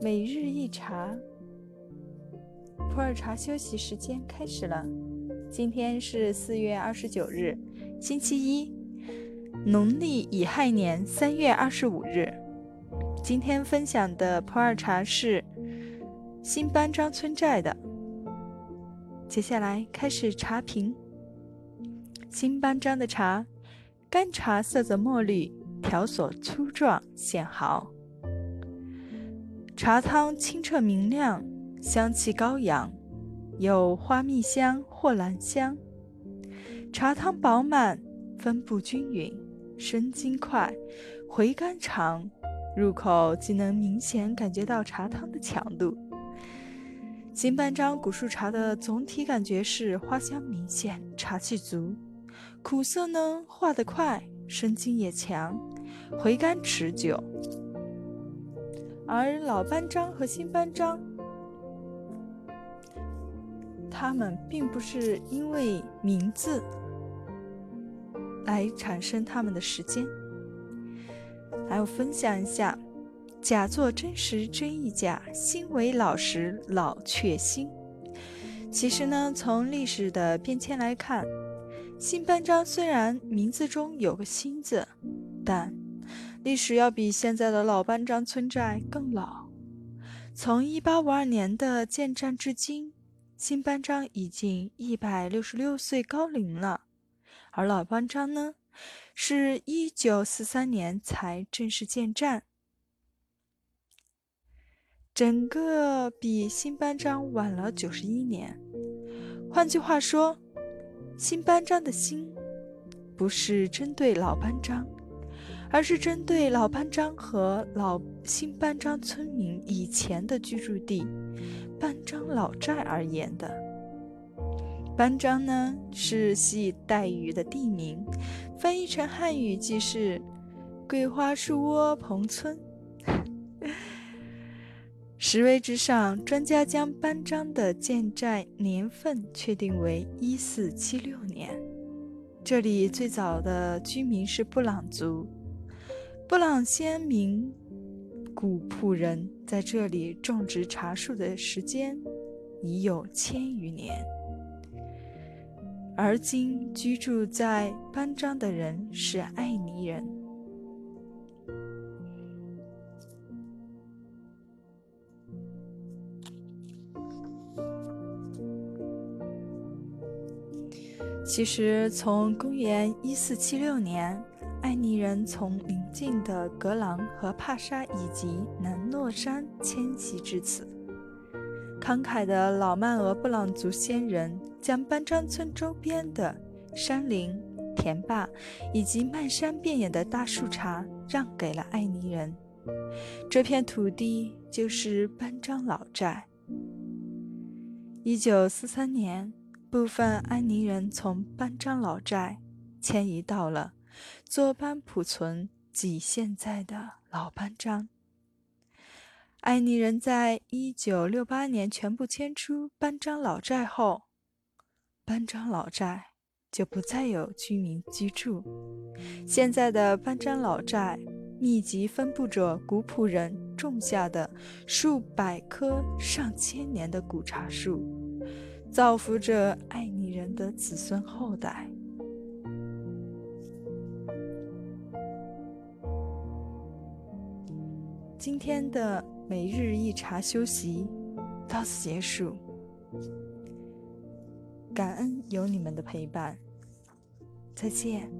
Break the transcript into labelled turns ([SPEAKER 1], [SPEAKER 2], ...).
[SPEAKER 1] 每日一茶，普洱茶休息时间开始了。今天是四月二十九日，星期一，农历乙亥年三月二十五日。今天分享的普洱茶是新班章村寨的。接下来开始茶评。新班章的茶，干茶色泽墨绿，条索粗壮显毫。茶汤清澈明亮，香气高扬，有花蜜香或兰香。茶汤饱满，分布均匀，生津快，回甘长，入口即能明显感觉到茶汤的强度。新班章古树茶的总体感觉是花香明显，茶气足，苦涩呢化得快，生津也强，回甘持久。而老班章和新班章，它们并不是因为名字来产生它们的时间。来，我分享一下：假作真实真亦假，新为老实老却新。其实呢，从历史的变迁来看，新班章虽然名字中有个“新”字，但历史要比现在的老班章村寨更老，从一八五二年的建站至今，新班章已经一百六十六岁高龄了，而老班章呢，是一九四三年才正式建站，整个比新班章晚了九十一年。换句话说，新班章的“新”不是针对老班章。而是针对老班章和老新班章村民以前的居住地班章老寨而言的。班章呢是系傣语的地名，翻译成汉语即是“桂花树窝棚村”。石碑之上，专家将班章的建寨年份确定为一四七六年。这里最早的居民是布朗族。布朗先民古铺人在这里种植茶树的时间已有千余年，而今居住在班章的人是爱尼人。其实，从公元一四七六年。艾尼人从邻近的格朗和帕沙以及南诺山迁徙至此。慷慨的老曼俄布朗族先人将班章村周边的山林、田坝以及漫山遍野的大树茶让给了爱尼人，这片土地就是班章老寨。一九四三年，部分安尼人从班章老寨迁移到了。坐班普村即现在的老班章。安尼人在一九六八年全部迁出班章老寨后，班章老寨就不再有居民居住。现在的班章老寨密集分布着古朴人种下的数百棵、上千年的古茶树，造福着爱你人的子孙后代。今天的每日一茶休息到此结束，感恩有你们的陪伴，再见。